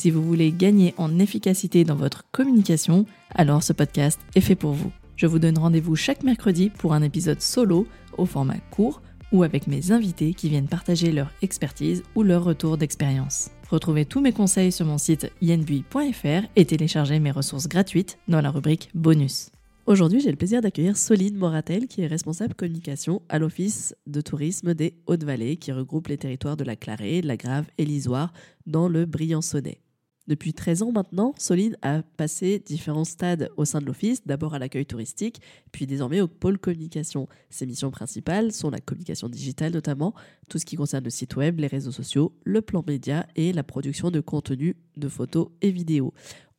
Si vous voulez gagner en efficacité dans votre communication, alors ce podcast est fait pour vous. Je vous donne rendez-vous chaque mercredi pour un épisode solo au format court ou avec mes invités qui viennent partager leur expertise ou leur retour d'expérience. Retrouvez tous mes conseils sur mon site yenbui.fr et téléchargez mes ressources gratuites dans la rubrique bonus. Aujourd'hui, j'ai le plaisir d'accueillir Soline Moratel, qui est responsable communication à l'Office de tourisme des Hautes-Vallées, qui regroupe les territoires de la Clarée, de la Grave et l'Isoire dans le Briançonnais. Depuis 13 ans maintenant, Soline a passé différents stades au sein de l'Office, d'abord à l'accueil touristique, puis désormais au pôle communication. Ses missions principales sont la communication digitale notamment, tout ce qui concerne le site web, les réseaux sociaux, le plan média et la production de contenu de photos et vidéos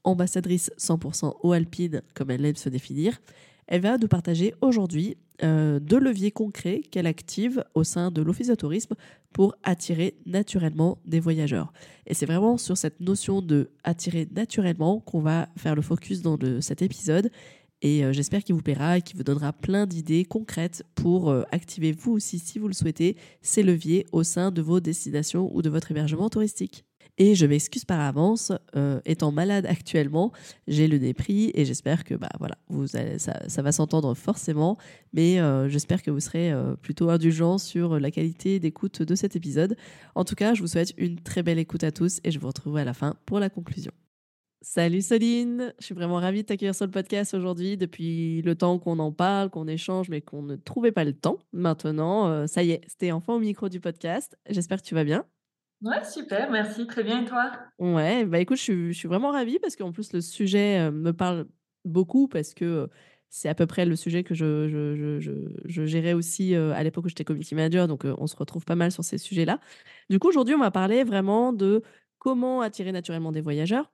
ambassadrice 100% au Alpine, comme elle aime se définir, elle va nous partager aujourd'hui euh, deux leviers concrets qu'elle active au sein de l'Office de tourisme pour attirer naturellement des voyageurs. Et c'est vraiment sur cette notion de attirer naturellement qu'on va faire le focus dans cet épisode. Et euh, j'espère qu'il vous plaira et qu'il vous donnera plein d'idées concrètes pour euh, activer vous aussi, si vous le souhaitez, ces leviers au sein de vos destinations ou de votre hébergement touristique. Et je m'excuse par avance, euh, étant malade actuellement, j'ai le nez pris et j'espère que bah, voilà, vous ça, va s'entendre forcément, mais euh, j'espère que vous serez euh, plutôt indulgents sur la qualité d'écoute de cet épisode. En tout cas, je vous souhaite une très belle écoute à tous et je vous retrouverai à la fin pour la conclusion. Salut Soline, je suis vraiment ravie de t'accueillir sur le podcast aujourd'hui depuis le temps qu'on en parle, qu'on échange, mais qu'on ne trouvait pas le temps. Maintenant, ça y est, c'était enfin au micro du podcast. J'espère que tu vas bien. Ouais, super, merci, très bien, et toi? Ouais, bah écoute, je suis, vraiment ravie parce qu'en plus, le sujet euh, me parle beaucoup parce que euh, c'est à peu près le sujet que je, gérais aussi euh, à l'époque où j'étais community manager, donc on se retrouve pas mal sur ces sujets-là. Du coup, aujourd'hui, on va parler vraiment de comment attirer naturellement des voyageurs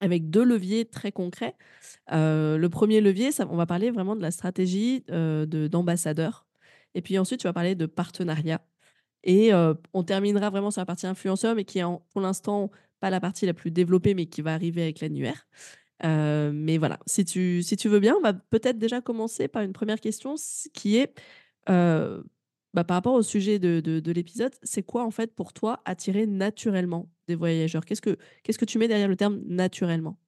avec deux leviers très concrets. le premier levier, ça, on va parler vraiment de la stratégie de, d'ambassadeur. Et puis ensuite, tu vas parler de partenariat. Et on terminera vraiment sur la partie influenceur, mais qui est pour l'instant pas la partie la plus développée, mais qui va arriver avec l'annuaire. mais voilà, si tu, si tu veux bien, on va peut-être déjà commencer par une première question qui est bah, par rapport au sujet de, de, l'épisode, c'est quoi en fait pour toi attirer naturellement des voyageurs? Qu'est-ce que Qu'est-ce que tu mets derrière le terme naturellement?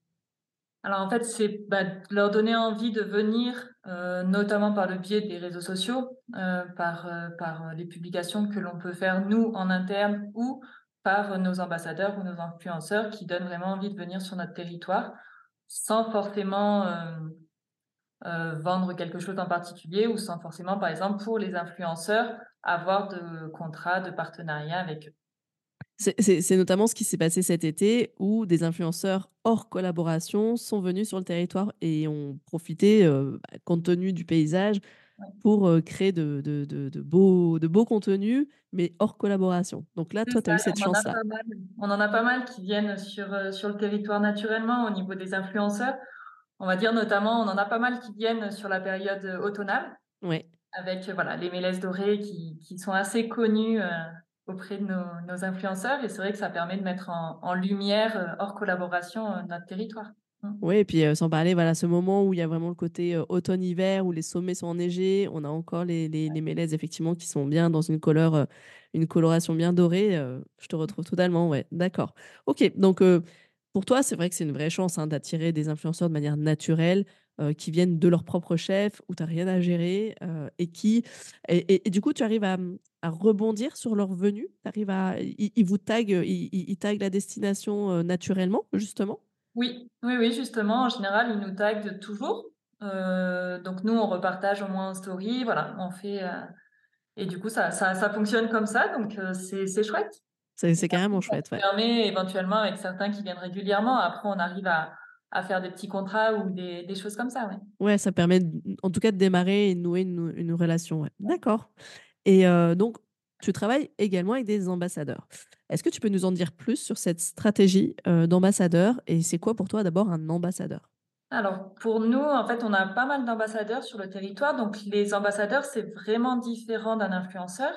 Alors en fait, c'est bah, leur donner envie de venir, euh, notamment par le biais des réseaux sociaux, euh, par, euh, les publications que l'on peut faire nous en interne ou par nos ambassadeurs ou nos influenceurs qui donnent vraiment envie de venir sur notre territoire sans forcément vendre quelque chose en particulier ou sans forcément, par exemple, pour les influenceurs, avoir de contrats de partenariat avec eux. C'est notamment ce qui s'est passé cet été où des influenceurs hors collaboration sont venus sur le territoire et ont profité, euh, bah, compte tenu du paysage, pour euh, créer de, de, de, beaux, de beaux contenus, mais hors collaboration. Donc là, toi, tu as eu cette chance-là. On en a pas mal qui viennent sur, euh, sur le territoire naturellement au niveau des influenceurs. On va dire notamment, on en a pas mal qui viennent sur la période automnale. Avec voilà, les mélèzes dorées qui, qui sont assez connus auprès de nos, influenceurs et c'est vrai que ça permet de mettre en, lumière, euh, hors collaboration, euh, notre territoire. Mmh. Oui, et puis euh, sans parler, voilà, ce moment où il y a vraiment le côté automne-hiver, où les sommets sont enneigés, on a encore les, les, les, mélèzes, effectivement, qui sont bien dans une couleur, une coloration bien dorée. je te retrouve totalement, ouais, d'accord. Ok, donc pour toi, c'est vrai que c'est une vraie chance hein, d'attirer des influenceurs de manière naturelle, qui viennent de leur propre chef, où tu n'as rien à gérer, et qui. Et, du coup, tu arrives à, rebondir sur leur venue à. Ils, vous taguent, ils, ils, taguent la destination naturellement, justement? Oui, oui, oui, justement. En général, ils nous taguent toujours. donc, nous, on repartage au moins en story. Voilà, on fait. et du coup, ça, ça, ça, fonctionne comme ça. Donc, c'est chouette. C'est carrément chouette. Ça permet éventuellement avec certains qui viennent régulièrement. Après, on arrive à à faire des petits contrats ou des, des choses comme ça. Ouais. ouais, ça permet en tout cas de démarrer et de nouer une, une relation. Ouais. D'accord. Et euh, donc, tu travailles également avec des ambassadeurs. Est-ce que tu peux nous en dire plus sur cette stratégie euh, d'ambassadeur et c'est quoi pour toi d'abord un ambassadeur? Alors, pour nous, en fait, on a pas mal d'ambassadeurs sur le territoire. Donc, les ambassadeurs, c'est vraiment différent d'un influenceur.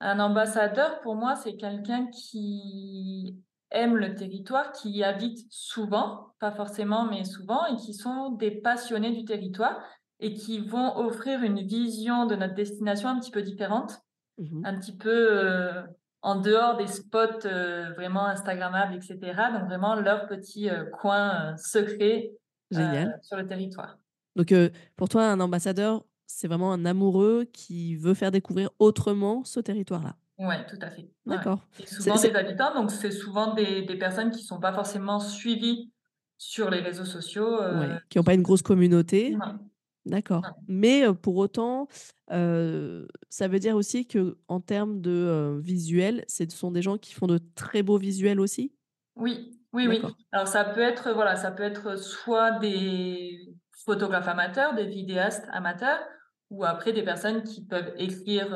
Un ambassadeur, pour moi, c'est quelqu'un qui aime le territoire, qui y habite souvent, pas forcément, mais souvent, et qui sont des passionnés du territoire et qui vont offrir une vision de notre destination un petit peu différente, mmh un petit peu euh, en dehors des spots euh, vraiment Instagrammables, etc. Donc vraiment leur petit euh, coin secret sur le territoire. Donc pour toi, un ambassadeur, c'est vraiment un amoureux qui veut faire découvrir autrement ce territoire-là? Oui, tout à fait. D'accord. souvent des habitants, donc c'est souvent des, des, personnes qui ne sont pas forcément suivies sur les réseaux sociaux. qui n'ont pas une grosse communauté. D'accord. Mais pour autant, ça veut dire aussi que en termes de visuel, ce sont des gens qui font de très beaux visuels aussi? Oui, oui, oui. Alors ça peut être, voilà, ça peut être soit des photographes amateurs, des vidéastes amateurs, ou après des personnes qui peuvent écrire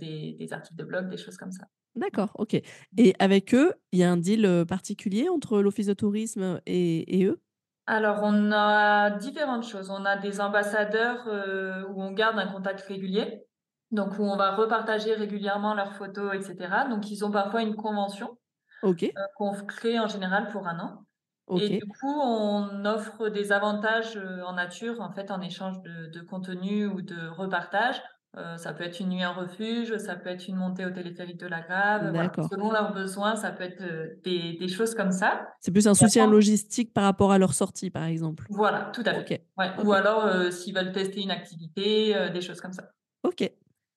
des, des, articles de blog, des choses comme ça. D'accord, ok. Et avec eux, il y a un deal particulier entre l'Office de tourisme et, et eux? Alors, on a différentes choses. On a des ambassadeurs euh, où on garde un contact régulier, donc où on va repartager régulièrement leurs photos, etc. Donc, ils ont parfois une convention euh, qu'on crée en général pour un an. Et du coup, on offre des avantages euh, en nature, en fait, en échange de, de contenu ou de repartage. Euh, ça peut être une nuit en refuge, ça peut être une montée au téléphérique de la Grave. Selon leurs besoins, ça peut être euh, des, des choses comme ça. C'est plus un soutien logistique par rapport à leur sortie, par exemple. Voilà, tout à fait. Ou alors, euh, s'ils veulent tester une activité, des choses comme ça. Ok,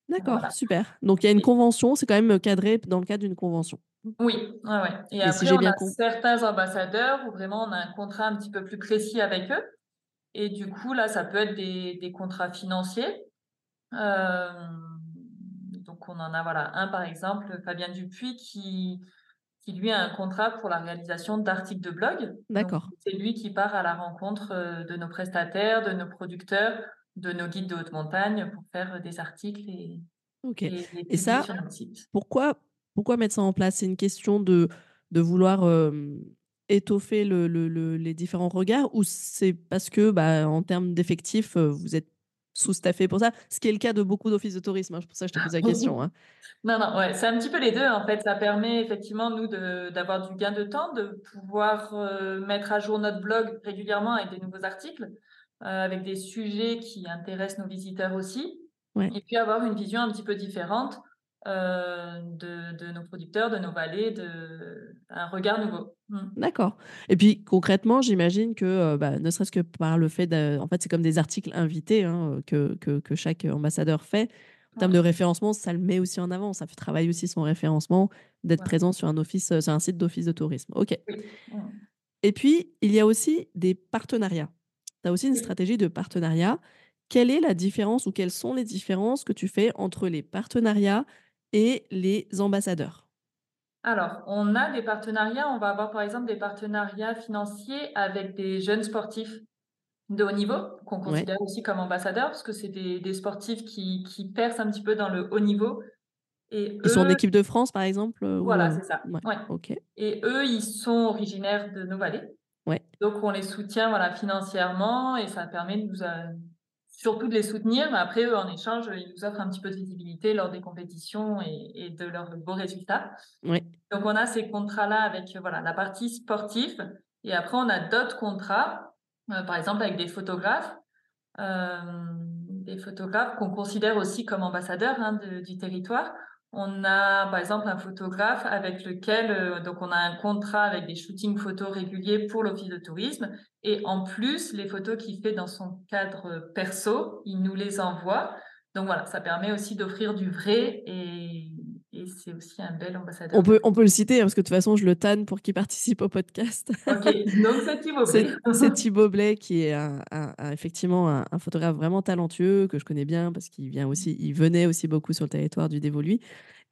d'accord, super. Donc, il y a une convention, c'est quand même cadré dans le cadre d'une convention. Oui, ouais, ouais. Et, après, on a certains ambassadeurs où vraiment on a un contrat un petit peu plus précis avec eux. Et du coup, là, ça peut être des, des contrats financiers donc on en a voilà un par exemple, Fabien Dupuis qui qui lui a un contrat pour la réalisation d'articles de blog. D'accord. C'est lui qui part à la rencontre de nos prestataires, de nos producteurs, de nos guides de haute montagne pour faire des articles et. Et, ça, pourquoi pourquoi mettre ça en place? C'est une question de de vouloir étoffer le, le, les différents regards ou c'est parce que bah, en termes d'effectifs, vous êtes sous-staffé pour ça, ce qui est le cas de beaucoup d'offices de tourisme. Hein, pour ça, je te pose la question. Hein. Non, non, ouais, c'est un petit peu les deux. En fait, ça permet effectivement, nous, d'avoir du gain de temps, de pouvoir euh, mettre à jour notre blog régulièrement avec des nouveaux articles, euh, avec des sujets qui intéressent nos visiteurs aussi. Et puis avoir une vision un petit peu différente euh, de, nos producteurs, de nos vallées, de, un regard nouveau. Mmh. D'accord. Et puis concrètement, j'imagine que, euh, bah, ne serait-ce que par le fait, de, en fait, c'est comme des articles invités hein, que, que, chaque ambassadeur fait. En termes de référencement, ça le met aussi en avant. Ça fait travailler aussi son référencement d'être présent sur un office, sur un site d'office de tourisme. Ok. Mmh. Et puis il y a aussi des partenariats. Tu as aussi une stratégie de partenariat. Quelle est la différence ou quelles sont les différences que tu fais entre les partenariats et les ambassadeurs? Alors, on a des partenariats. On va avoir par exemple des partenariats financiers avec des jeunes sportifs de haut niveau, qu'on considère aussi comme ambassadeurs, parce que c'est des, sportifs qui, qui, percent un petit peu dans le haut niveau. Et ils sont en équipe de France, par exemple Voilà, c'est ça. Et eux, ils sont originaires de nos vallées. Donc, on les soutient voilà, financièrement et ça permet de nous, surtout de les soutenir, mais après, eux, en échange, ils nous offrent un petit peu de visibilité lors des compétitions et, de leurs beaux résultats. Oui. Donc, on a ces contrats-là avec voilà, la partie sportive. Et après, on a d'autres contrats, euh, par exemple avec des photographes, euh, des photographes qu'on considère aussi comme ambassadeurs hein, du territoire. On a par exemple un photographe avec lequel euh, donc on a un contrat avec des shootings photos réguliers pour l'office de tourisme et en plus les photos qu'il fait dans son cadre perso, il nous les envoie. Donc voilà, ça permet aussi d'offrir du vrai et, c'est aussi un bel ambassadeur. On peut, on peut le citer hein, parce que de toute façon je le tanne pour qu'il participe au podcast. Ok, donc c'est Thibaut Blais. c'est Thibaut Blais qui est effectivement un, photographe vraiment talentueux que je connais bien parce qu'il vient aussi, il venait aussi beaucoup sur le territoire du Dévoluy.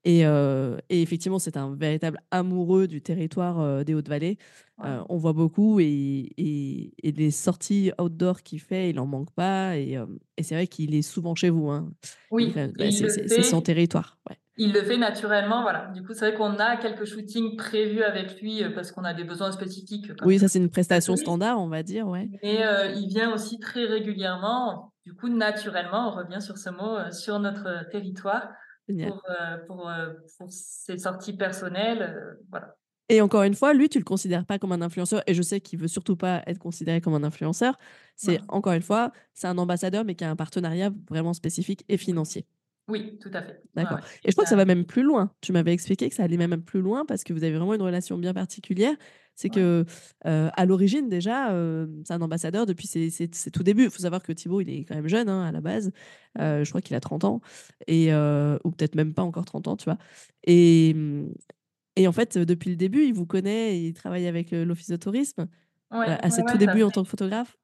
Et, euh, et, effectivement, c'est un véritable amoureux du territoire euh, des Hautes-Vallées. Euh, on voit beaucoup et, et, les sorties outdoor qu'il fait, il n'en manque pas. Et, c'est vrai qu'il est souvent chez vous. Hein. Oui, c'est son territoire. Il le fait naturellement, voilà. Du coup, c'est vrai qu'on a quelques shootings prévus avec lui euh, parce qu'on a des besoins spécifiques. Oui, ça c'est une prestation standard, on va dire, ouais. Mais euh, il vient aussi très régulièrement. Du coup, naturellement, on revient sur ce mot, euh, sur notre territoire pour, pour, pour, ses sorties personnelles, voilà. Et encore une fois, lui, tu le considères pas comme un influenceur, et je sais qu'il veut surtout pas être considéré comme un influenceur. C'est encore une fois, c'est un ambassadeur, mais qui a un partenariat vraiment spécifique et financier. Oui, tout à fait. D'accord. Et je crois que ça va même plus loin. Tu m'avais expliqué que ça allait même plus loin parce que vous avez vraiment une relation bien particulière. C'est que à l'origine déjà, c'est un ambassadeur depuis ses, tout débuts. Il faut savoir que Thibaut, il est quand même jeune hein, à la base. je crois qu'il a 30 ans et ou peut-être même pas encore 30 ans, tu vois. Et, mmh, et en fait, depuis le début, il vous connaît, il travaille avec l'Office de tourisme à ses tout débuts en tant que photographe.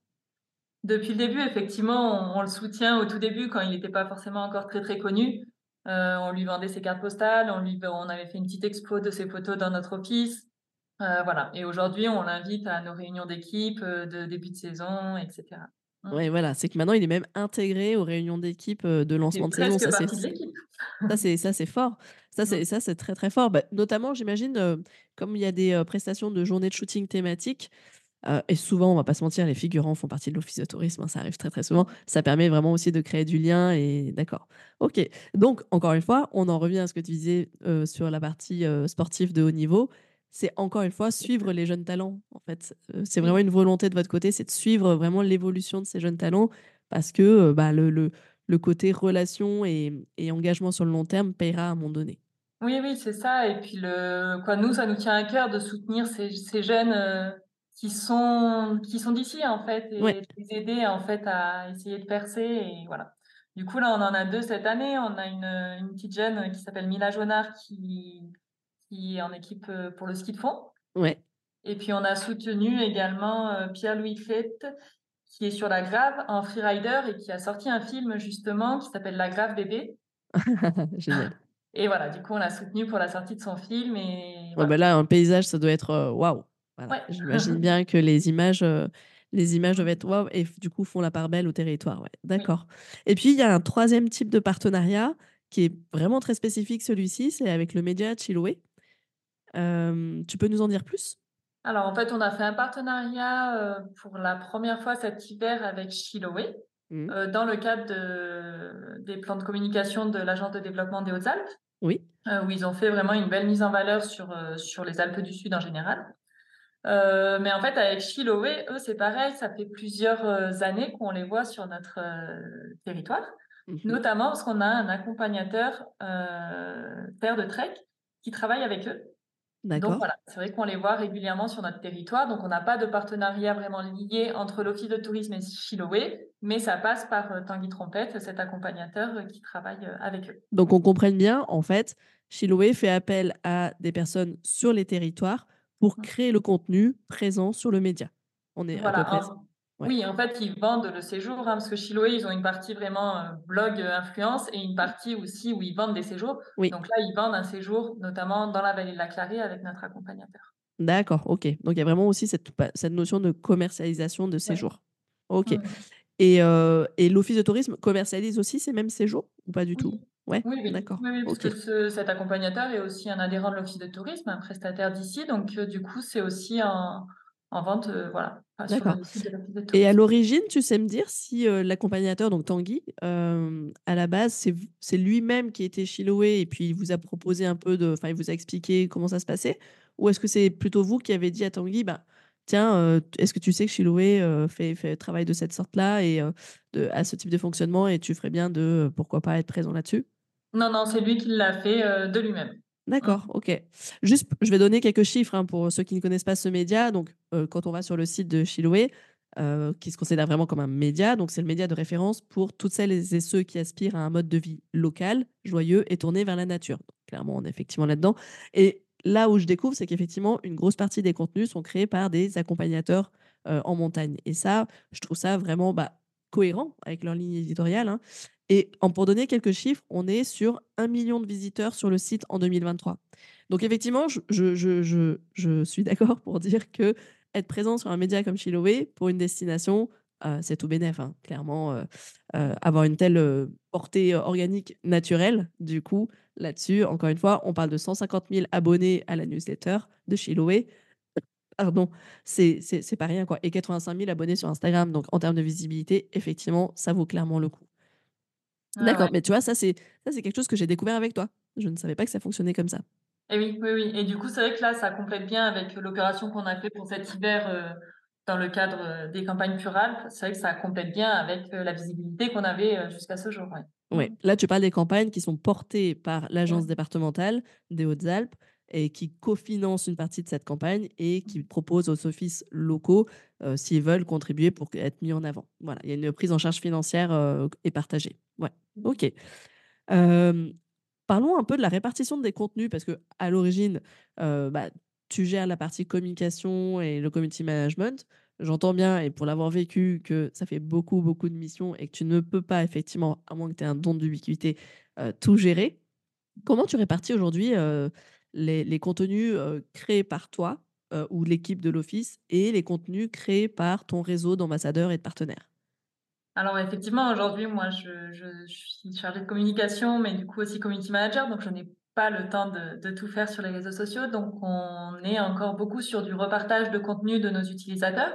Depuis le début, effectivement, on, le soutient au tout début quand il n'était pas forcément encore très très connu. Euh, on lui vendait ses cartes postales, on, lui, on avait fait une petite expo de ses photos dans notre office. Euh, voilà. Et aujourd'hui, on l'invite à nos réunions d'équipe euh, de début de saison, etc. Mmh. Oui, voilà, c'est que maintenant il est même intégré aux réunions d'équipe de lancement de saison. Ça, c'est ça, c'est fort. Ça, c'est mmh. ça, c'est très très fort. Bah, notamment, j'imagine, comme il y a des prestations de journées de shooting thématiques, euh, et souvent, on va pas se mentir, les figurants font partie de l'office de tourisme, hein, ça arrive très très souvent. Ça permet vraiment aussi de créer du lien et d'accord. Ok. Donc encore une fois, on en revient à ce que tu disais euh, sur la partie euh, sportive de haut niveau. C'est encore une fois suivre les jeunes talents. En fait, c'est vraiment une volonté de votre côté, c'est de suivre vraiment l'évolution de ces jeunes talents parce que bah, le, le, le, côté relation et, et, engagement sur le long terme payera à un moment donné. Oui, oui, c'est ça. Et puis le, quoi, nous, ça nous tient à cœur de soutenir ces, ces jeunes qui sont, qui sont d'ici, en fait, et les aider, en fait, à essayer de percer. Et voilà. Du coup, là, on en a deux cette année. On a une, une petite jeune qui s'appelle Mila Jonard qui, qui est en équipe euh, pour le ski de fond. Ouais. Et puis, on a soutenu également euh, Pierre-Louis Clette, qui est sur la grave en freerider et qui a sorti un film, justement, qui s'appelle La grave bébé. Génial. Et voilà, du coup, on l'a soutenu pour la sortie de son film. Et ouais, bah là, un paysage, ça doit être J'imagine bien que les images, euh, les images doivent être waouh et du coup font la part belle au territoire. Ouais. D'accord. Et puis il y a un troisième type de partenariat qui est vraiment très spécifique, celui-ci, c'est avec le média Chiloé. tu peux nous en dire plus? Alors en fait, on a fait un partenariat euh, pour la première fois cet hiver avec Chiloé. Mmh. Euh, dans le cadre de, des plans de communication de l'Agence de développement des Hautes-Alpes. Oui. où ils ont fait vraiment une belle mise en valeur sur, sur les Alpes du Sud en général. Euh, mais en fait, avec Chiloé, eux, c'est pareil, ça fait plusieurs euh, années qu'on les voit sur notre euh, territoire, mmh notamment parce qu'on a un accompagnateur père de trek qui travaille avec eux. Donc voilà, c'est vrai qu'on les voit régulièrement sur notre territoire. Donc on n'a pas de partenariat vraiment lié entre l'Office de tourisme et Chiloé, mais ça passe par Tanguy Trompette, cet accompagnateur qui travaille avec eux. Donc on comprenne bien, en fait, Chiloé fait appel à des personnes sur les territoires pour mmh. créer le contenu présent sur le média. On est à peu près... Oui, en fait, ils vendent le séjour, hein, parce que Chiloé, ils ont une partie vraiment euh, blog euh, influence et une partie aussi où ils vendent des séjours. Donc là, ils vendent un séjour, notamment dans la vallée de la Clarée avec notre accompagnateur. D'accord, ok. Donc il y a vraiment aussi cette, cette notion de commercialisation de séjours. Ok. Et, euh, et l'Office de tourisme commercialise aussi ces mêmes séjours ou pas du tout? Ouais, oui, d'accord. Oui, parce que cet accompagnateur est aussi un adhérent de l'Office de tourisme, un prestataire d'ici. Donc, euh, du coup, c'est aussi en, en vente, euh, voilà. D'accord. Et à l'origine, tu sais me dire si euh, l'accompagnateur, donc Tanguy, à la base, c'est lui-même qui était Chiloé et puis il vous a proposé un peu de. Enfin, il vous a expliqué comment ça se passait? Ou est-ce que c'est plutôt vous qui avez dit à Tanguy, bah, tiens, est-ce que tu sais que Chiloé fait, fait travail de cette sorte-là et de, à ce type de fonctionnement et tu ferais bien de, pourquoi pas, être présent là-dessus? Non, non, c'est lui qui l'a fait euh, de lui-même. D'accord, ok. Juste, je vais donner quelques chiffres hein, pour ceux qui ne connaissent pas ce média. Donc, euh, quand on va sur le site de Chiloé, euh, qui se considère vraiment comme un média, donc c'est le média de référence pour toutes celles et ceux qui aspirent à un mode de vie local, joyeux et tourné vers la nature. clairement, on est effectivement là-dedans. Et là où je découvre, c'est qu'effectivement, une grosse partie des contenus sont créés par des accompagnateurs en montagne. Et ça, je trouve ça vraiment bah, cohérent avec leur ligne éditoriale. Hein. Et pour donner quelques chiffres, on est sur un million de visiteurs sur le site en 2023. Donc effectivement, je, je, je, suis d'accord pour dire que être présent sur un média comme Chiloé pour une destination, c'est tout bénef, hein. Clairement, avoir une telle, portée organique naturelle, du coup, là-dessus, encore une fois, on parle de 150 000 abonnés à la newsletter de Chiloé. Pardon, c'est pas rien, quoi et 85 000 abonnés sur Instagram, donc en termes de visibilité, effectivement, ça vaut clairement le coup. D'accord, mais tu vois, ça, c'est ça, c'est quelque chose que j'ai découvert avec toi. Je ne savais pas que ça fonctionnait comme ça. Et oui, oui, oui et du coup, c'est vrai que là, ça complète bien avec l'opération qu'on a fait pour cet hiver, dans le cadre, des campagnes Purales. C'est vrai que ça complète bien avec, la visibilité qu'on avait, jusqu'à ce jour, ouais. Mmh. là, tu parles des campagnes qui sont portées par l'agence départementale des Hautes-Alpes et qui cofinancent une partie de cette campagne et qui proposent aux offices locaux, s'ils veulent contribuer pour être mis en avant. Voilà, il y a une prise en charge financière, et partagée. Ouais, mmh. OK. parlons un peu de la répartition des contenus parce qu'à l'origine, bah, tu gères la partie communication et le community management. J'entends bien, et pour l'avoir vécu, que ça fait beaucoup, beaucoup de missions et que tu ne peux pas, effectivement, à moins que tu aies un don d'ubiquité, tout gérer. Comment tu répartis aujourd'hui les, contenus créés par toi ou l'équipe de l'Office et les contenus créés par ton réseau d'ambassadeurs et de partenaires? Alors effectivement, aujourd'hui, moi, je, je, suis chargée de communication, mais du coup aussi community manager, donc je n'ai pas le temps de, de, tout faire sur les réseaux sociaux. Donc on est encore beaucoup sur du repartage de contenu de nos utilisateurs.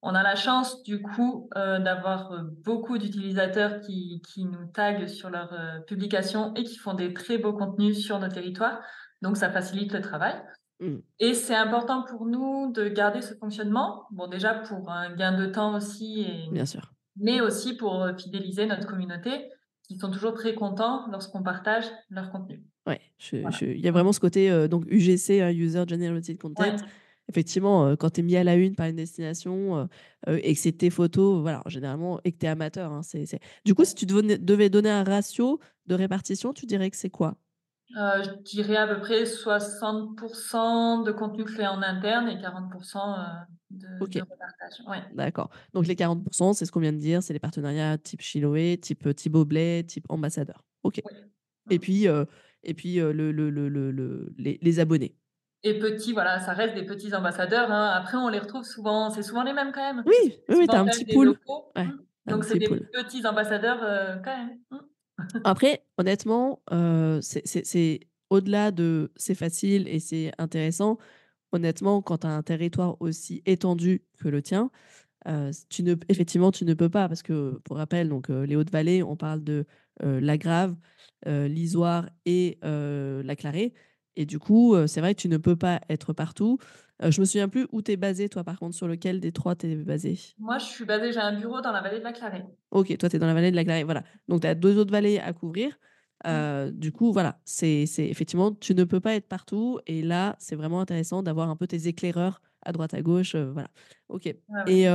On a la chance du coup euh, d'avoir euh, beaucoup d'utilisateurs qui, qui, nous taguent sur leurs euh, publications et qui font des très beaux contenus sur nos territoires. Donc ça facilite le travail. Mmh. Et c'est important pour nous de garder ce fonctionnement. Bon déjà pour un gain de temps aussi. Et, Bien sûr. Mais aussi pour fidéliser notre communauté qui sont toujours très contents lorsqu'on partage leur contenu. Ouais, il y a vraiment ce côté donc UGC, hein, User Generated Content effectivement, quand tu es mis à la une par une destination et que c'est tes photos, voilà, généralement, et que tu es amateur. Hein, c'est, Du coup, si tu devais donner un ratio de répartition, tu dirais que c'est quoi? Je dirais à peu près 60% de contenu fait en interne et 40% de, repartage. Ouais. D'accord. Donc les 40%, c'est ce qu'on vient de dire, c'est les partenariats type Chiloé, type Thibaut Blais, type ambassadeur. OK. Et puis, et puis le, le, le, les, les abonnés. Et petits, voilà, ça reste des petits ambassadeurs. Hein. Après, on les retrouve souvent, c'est souvent les mêmes quand même. Oui, oui, tu as un petit pool. Mmh. Donc, c'est des petits ambassadeurs euh, quand même. Mmh. Après, honnêtement, euh, c'est au-delà de c'est facile et c'est intéressant. Honnêtement, quand tu as un territoire aussi étendu que le tien, euh, tu ne, effectivement, tu ne peux pas, parce que pour rappel, donc, les Hautes-Vallées, on parle de la Grave, l'Isoire et la Clarée. Et du coup, c'est vrai que tu ne peux pas être partout. je me souviens plus où tu es basé, toi, par contre, sur lequel des trois tu es basé? Moi, je suis basée, j'ai un bureau dans la vallée de la Clarée. Ok, toi, tu es dans la vallée de la Clarée. Voilà. Donc, tu as deux autres vallées à couvrir. Mmh. Du coup, voilà, c'est effectivement, tu ne peux pas être partout. Et là, c'est vraiment intéressant d'avoir un peu tes éclaireurs à droite, à gauche. voilà. OK. Et,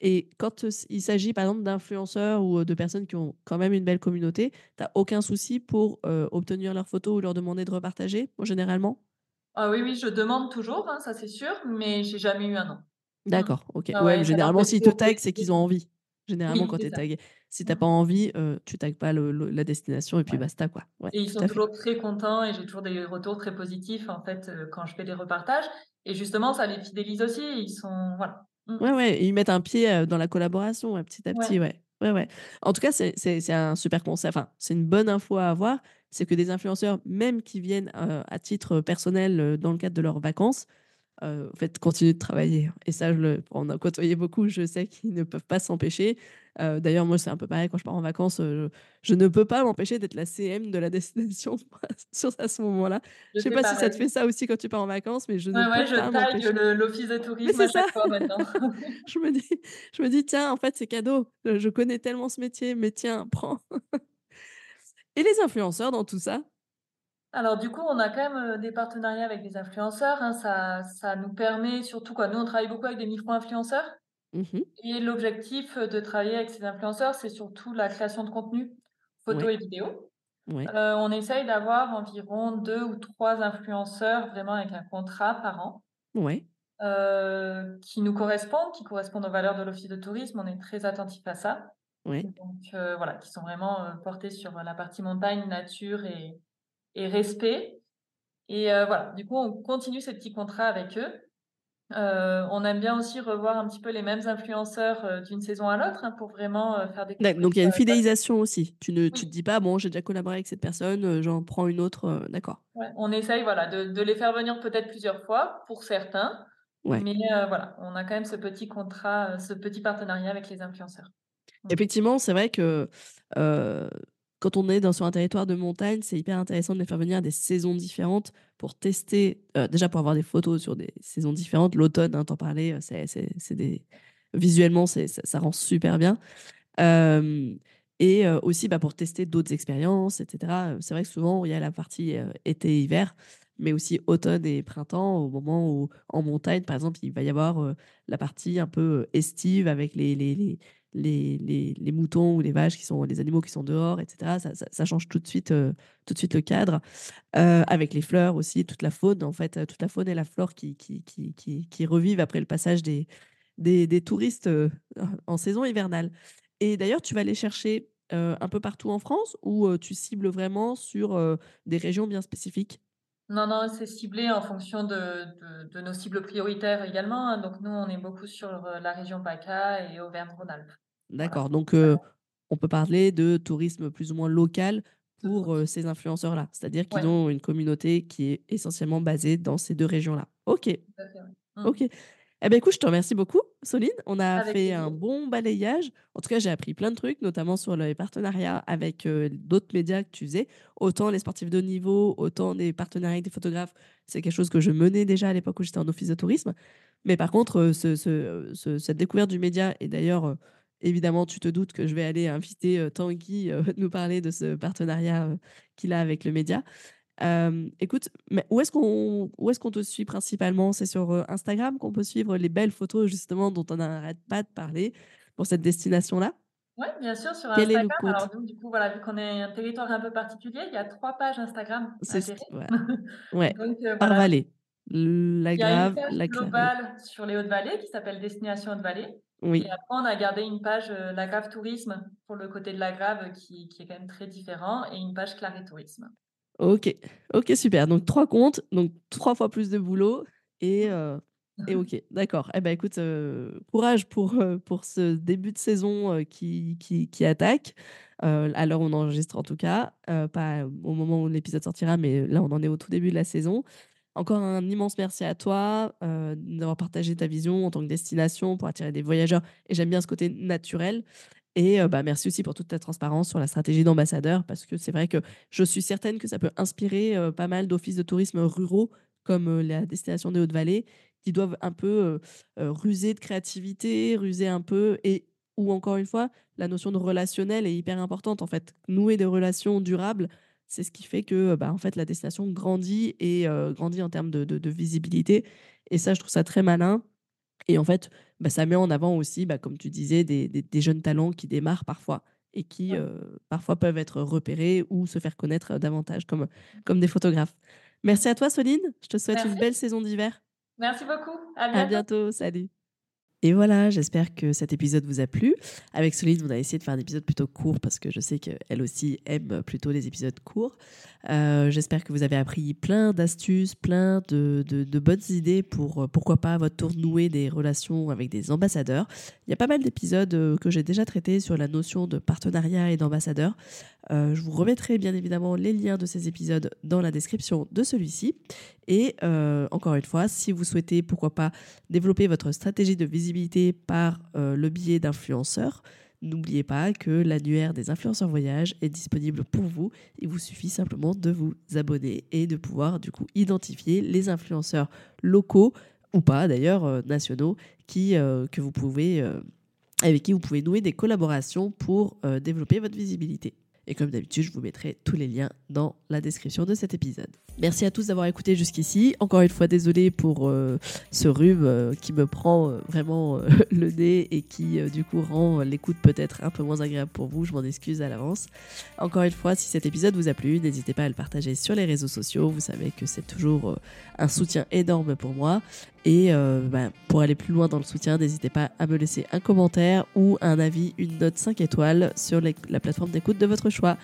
et quand il s'agit, par exemple, d'influenceurs ou de personnes qui ont quand même une belle communauté, tu n'as aucun souci pour obtenir leurs photos ou leur demander de repartager, généralement? Ah oui, oui, je demande toujours, hein, ça c'est sûr, mais j'ai jamais eu un non. Mmh. D'accord, ok. Ah ouais, généralement, s'ils te taguent, c'est qu'ils ont envie. Généralement, quand tu es tagué. Si tu n'as mmh. pas envie, tu tagues pas la destination et puis basta. Quoi. et ils sont toujours très contents et j'ai toujours des retours très positifs en fait quand je fais des repartages. Et justement, ça les fidélise aussi. Ils sont. Voilà. Mmh. Ouais, ouais. ils mettent un pied dans la collaboration petit à petit. Ouais. Ouais, ouais. En tout cas, c'est un super conseil. Enfin, c'est une bonne info à avoir. C'est que des influenceurs, même qui viennent à titre personnel dans le cadre de leurs vacances, en fait, continuent de travailler. Et ça, je le, on a côtoyé beaucoup, je sais qu'ils ne peuvent pas s'empêcher. D'ailleurs, moi, c'est un peu pareil quand je pars en vacances. Je, ne peux pas m'empêcher d'être la CM de la destination sur à ce moment-là. Je ne sais pas si ça te fait ça aussi quand tu pars en vacances, mais je ne ouais, peux ouais, pas je l'office de tourisme à chaque fois maintenant. je, me dis, je me dis, tiens, en fait, c'est cadeau. Je connais tellement ce métier, mais tiens, prends. Et les influenceurs dans tout ça alors du coup, on a quand même des partenariats avec des influenceurs. Hein. Ça, ça nous permet surtout quoi. Nous, on travaille beaucoup avec des micro-influenceurs. Mmh et l'objectif de travailler avec ces influenceurs, c'est surtout la création de contenu, photo et vidéo. on essaye d'avoir environ deux ou trois influenceurs vraiment avec un contrat par an. Ouais. qui nous correspondent, qui correspondent aux valeurs de l'Office de tourisme. On est très attentif à ça. Ouais. Donc voilà, qui sont vraiment portés sur la partie montagne, nature et, et respect. Et voilà, du coup, on continue ces petits contrats avec eux. on aime bien aussi revoir un petit peu les mêmes influenceurs d'une saison à l'autre hein, pour vraiment faire des. Donc il y a une fidélisation aussi. Tu ne tu te dis pas bon j'ai déjà collaboré avec cette personne, j'en prends une autre, d'accord. on essaye voilà de, de les faire venir peut-être plusieurs fois pour certains, mais voilà on a quand même ce petit contrat, ce petit partenariat avec les influenceurs. Effectivement, c'est vrai que quand on est dans, sur un territoire de montagne, c'est hyper intéressant de les faire venir des saisons différentes pour tester, déjà pour avoir des photos sur des saisons différentes. L'automne, hein, t'en parlais, c'est des... visuellement, ça, ça, rend super bien. et aussi bah, pour tester d'autres expériences, etc. C'est vrai que souvent, il y a la partie été-hiver, mais aussi automne et printemps, au moment où en montagne, par exemple, il va y avoir la partie un peu estive avec les, les, les les, les, moutons ou les vaches qui sont les animaux qui sont dehors, etc. Ça, change tout de suite, euh, tout de suite le cadre. Euh, avec les fleurs aussi, toute la faune, en fait, toute la faune et la flore qui, qui, qui, qui, revivent après le passage des, des, des touristes euh, en saison hivernale. Et d'ailleurs, tu vas les chercher un peu partout en France ou tu cibles vraiment sur des régions bien spécifiques? Non, non, c'est ciblé en fonction de, de, nos cibles prioritaires également. Hein. Donc, nous, on est beaucoup sur la région PACA et Auvergne-Rhône-Alpes. D'accord. Donc, on peut parler de tourisme plus ou moins local pour ces influenceurs-là. C'est-à-dire qu'ils ont une communauté qui est essentiellement basée dans ces deux régions-là. OK. Mmh. OK. Eh bien, écoute, je te remercie beaucoup, Soline. On a fait un bon balayage. En tout cas, j'ai appris plein de trucs, notamment sur les partenariats avec d'autres médias que tu faisais. Autant les sportifs de haut niveau, autant des partenariats avec des photographes. C'est quelque chose que je menais déjà à l'époque où j'étais en office de tourisme. Mais par contre, cette découverte du média, et d'ailleurs, évidemment, tu te doutes que je vais aller inviter Tanguy nous parler de ce partenariat qu'il a avec le média écoute, mais où est-ce qu'on où est-ce qu'on te suit principalement? C'est sur Instagram qu'on peut suivre les belles photos justement dont on n'arrête pas de parler pour cette destination-là? Oui, bien sûr, sur Quel Instagram. Est le Alors, du coup, voilà, vu qu'on est un territoire un peu particulier, il y a trois pages Instagram. C'est ouais. ouais. Donc, Par vallée. La Grave, il y a une page globale sur les Hautes-Vallées qui s'appelle Destination Hautes-Vallées. Oui. Et après, on a gardé une page La Grave Tourisme pour le côté de la Grave qui, qui, est quand même très différent et une page Claré Tourisme. Ok, ok, super. Donc trois comptes, donc trois fois plus de boulot et, euh, et ok, d'accord. Eh ben écoute, euh, courage pour, euh, pour ce début de saison qui, qui, qui, attaque. à l'heure où on enregistre en tout cas, pas au moment où l'épisode sortira, mais là on en est au tout début de la saison. Encore un immense merci à toi d'avoir partagé ta vision en tant que destination pour attirer des voyageurs. Et j'aime bien ce côté naturel. Et bah, merci aussi pour toute ta transparence sur la stratégie d'ambassadeur, parce que c'est vrai que je suis certaine que ça peut inspirer pas mal d'offices de tourisme ruraux, comme la destination des Hautes-Vallées, qui doivent un peu ruser de créativité, ruser un peu, et où encore une fois, la notion de relationnel est hyper importante. En fait, nouer des relations durables, c'est ce qui fait que bah, en fait, la destination grandit et grandit en termes de, de visibilité. Et ça, je trouve ça très malin. Et en fait, bah, ça met en avant aussi, bah, comme tu disais, des, des, jeunes talents qui démarrent parfois et qui parfois peuvent être repérés ou se faire connaître davantage comme, comme des photographes. Merci à toi, Soline. Je te souhaite une belle saison d'hiver. Merci beaucoup. À bientôt. À bientôt. Salut. Et voilà, j'espère que cet épisode vous a plu. Avec Soline, on a essayé de faire un épisode plutôt court parce que je sais qu'elle aussi aime plutôt les épisodes courts. Euh, j'espère que vous avez appris plein d'astuces, plein de, bonnes idées pour, pourquoi pas, votre tour, nouer des relations avec des ambassadeurs. Il y a pas mal d'épisodes euh, que j'ai déjà traités sur la notion de partenariat et d'ambassadeur. Euh, je vous remettrai bien évidemment les liens de ces épisodes dans la description de celui-ci. Et euh, encore une fois, si vous souhaitez, pourquoi pas, développer votre stratégie de visibilité par euh, le biais d'influenceurs, n'oubliez pas que l'annuaire des influenceurs voyage est disponible pour vous. Il vous suffit simplement de vous abonner et de pouvoir du coup identifier les influenceurs locaux ou pas d'ailleurs nationaux qui, que vous pouvez, avec qui vous pouvez nouer des collaborations pour développer votre visibilité. Et comme d'habitude, je vous mettrai tous les liens dans la description de cet épisode. Merci à tous d'avoir écouté jusqu'ici. Encore une fois, désolé pour euh, ce rhume euh, qui me prend euh, vraiment le nez et qui du coup rend l'écoute peut-être un peu moins agréable pour vous. Je m'en excuse à l'avance. Encore une fois, si cet épisode vous a plu, n'hésitez pas à le partager sur les réseaux sociaux. Vous savez que c'est toujours un soutien énorme pour moi. Et bah, pour aller plus loin dans le soutien, n'hésitez pas à me laisser un commentaire ou un avis, une note 5 étoiles sur la plateforme d'écoute de votre choix.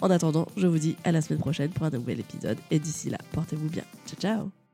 En attendant, je vous dis à la semaine prochaine pour un nouvel épisode et d'ici là, portez-vous bien. Ciao ciao